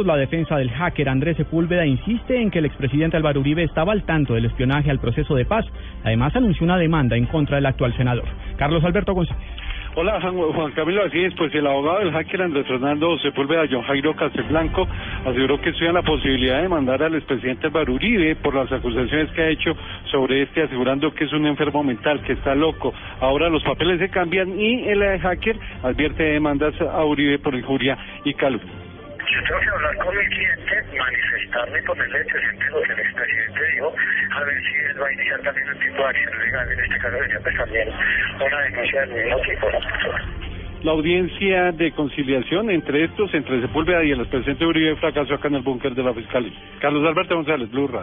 La defensa del hacker Andrés Sepúlveda insiste en que el expresidente Álvaro Uribe estaba al tanto del espionaje al proceso de paz. Además, anunció una demanda en contra del actual senador. Carlos Alberto González. Hola Juan Camilo, así es, pues el abogado del hacker Andrés Fernando Sepúlveda, John Jairo Castelblanco, aseguró que estudia la posibilidad de mandar al expresidente Álvaro Uribe por las acusaciones que ha hecho sobre este, asegurando que es un enfermo mental, que está loco. Ahora los papeles se cambian y el hacker advierte demandas a Uribe por injuria y calumnia. Yo tengo que hablar con mi cliente, manifestarme, ponerle antecedentes lo que el expresidente dijo, a ver si él va a iniciar también un tipo de acción legal. En este caso sería pues también una denuncia del mismo tipo. La audiencia de conciliación entre estos, entre Sepúlveda y el expresidente Uribe, fracasó acá en el búnker de la Fiscalía. Carlos Alberto González, Blue Radio.